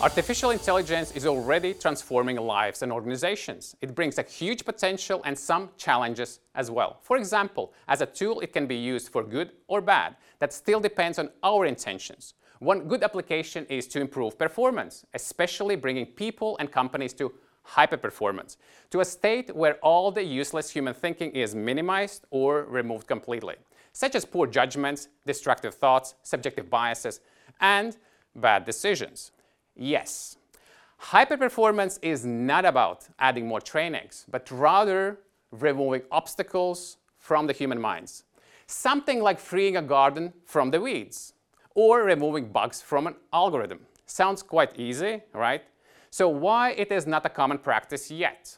Artificial intelligence is already transforming lives and organizations. It brings a huge potential and some challenges as well. For example, as a tool, it can be used for good or bad. That still depends on our intentions. One good application is to improve performance, especially bringing people and companies to hyper performance, to a state where all the useless human thinking is minimized or removed completely, such as poor judgments, destructive thoughts, subjective biases, and bad decisions. Yes, hyper-performance is not about adding more trainings, but rather removing obstacles from the human minds. Something like freeing a garden from the weeds or removing bugs from an algorithm. Sounds quite easy, right? So why it is not a common practice yet?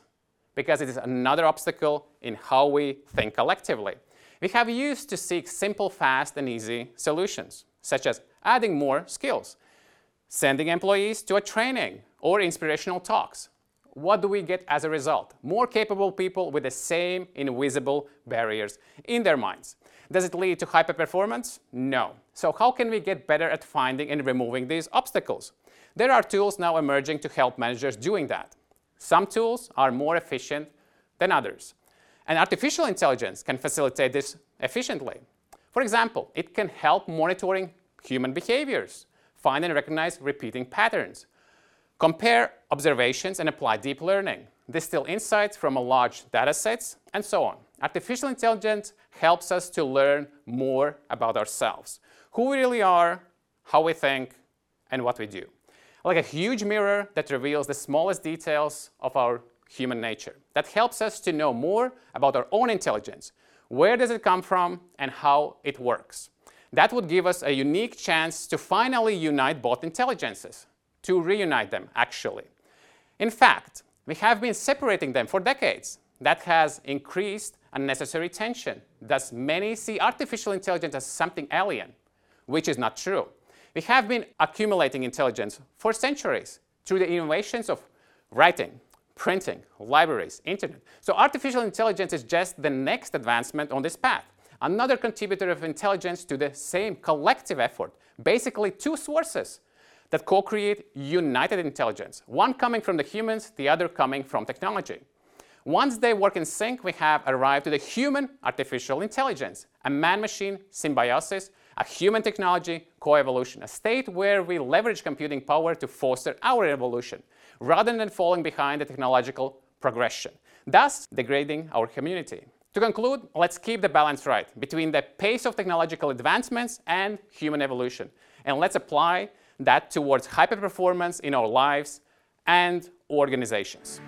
Because it is another obstacle in how we think collectively. We have used to seek simple, fast, and easy solutions, such as adding more skills, sending employees to a training or inspirational talks. What do we get as a result? More capable people with the same invisible barriers in their minds. Does it lead to hyper performance? No. So how can we get better at finding and removing these obstacles? There are tools now emerging to help managers doing that. Some tools are more efficient than others. And artificial intelligence can facilitate this efficiently. For example, it can help monitoring human behaviors find and recognize repeating patterns, compare observations and apply deep learning, distill insights from a large data sets, and so on. Artificial intelligence helps us to learn more about ourselves, who we really are, how we think, and what we do. Like a huge mirror that reveals the smallest details of our human nature. That helps us to know more about our own intelligence. Where does it come from and how it works? That would give us a unique chance to finally unite both intelligences, to reunite them, actually. In fact, we have been separating them for decades. That has increased unnecessary tension. Thus, many see artificial intelligence as something alien, which is not true. We have been accumulating intelligence for centuries through the innovations of writing, printing, libraries, internet. So artificial intelligence is just the next advancement on this path another contributor of intelligence to the same collective effort. Basically, two sources that co-create united intelligence, one coming from the humans, the other coming from technology. Once they work in sync, we have arrived to the human artificial intelligence, a man-machine symbiosis, a human technology co-evolution, a state where we leverage computing power to foster our evolution, rather than falling behind the technological progression, thus degrading our community. To conclude, let's keep the balance right between the pace of technological advancements and human evolution. And let's apply that towards hyper performance in our lives and organizations.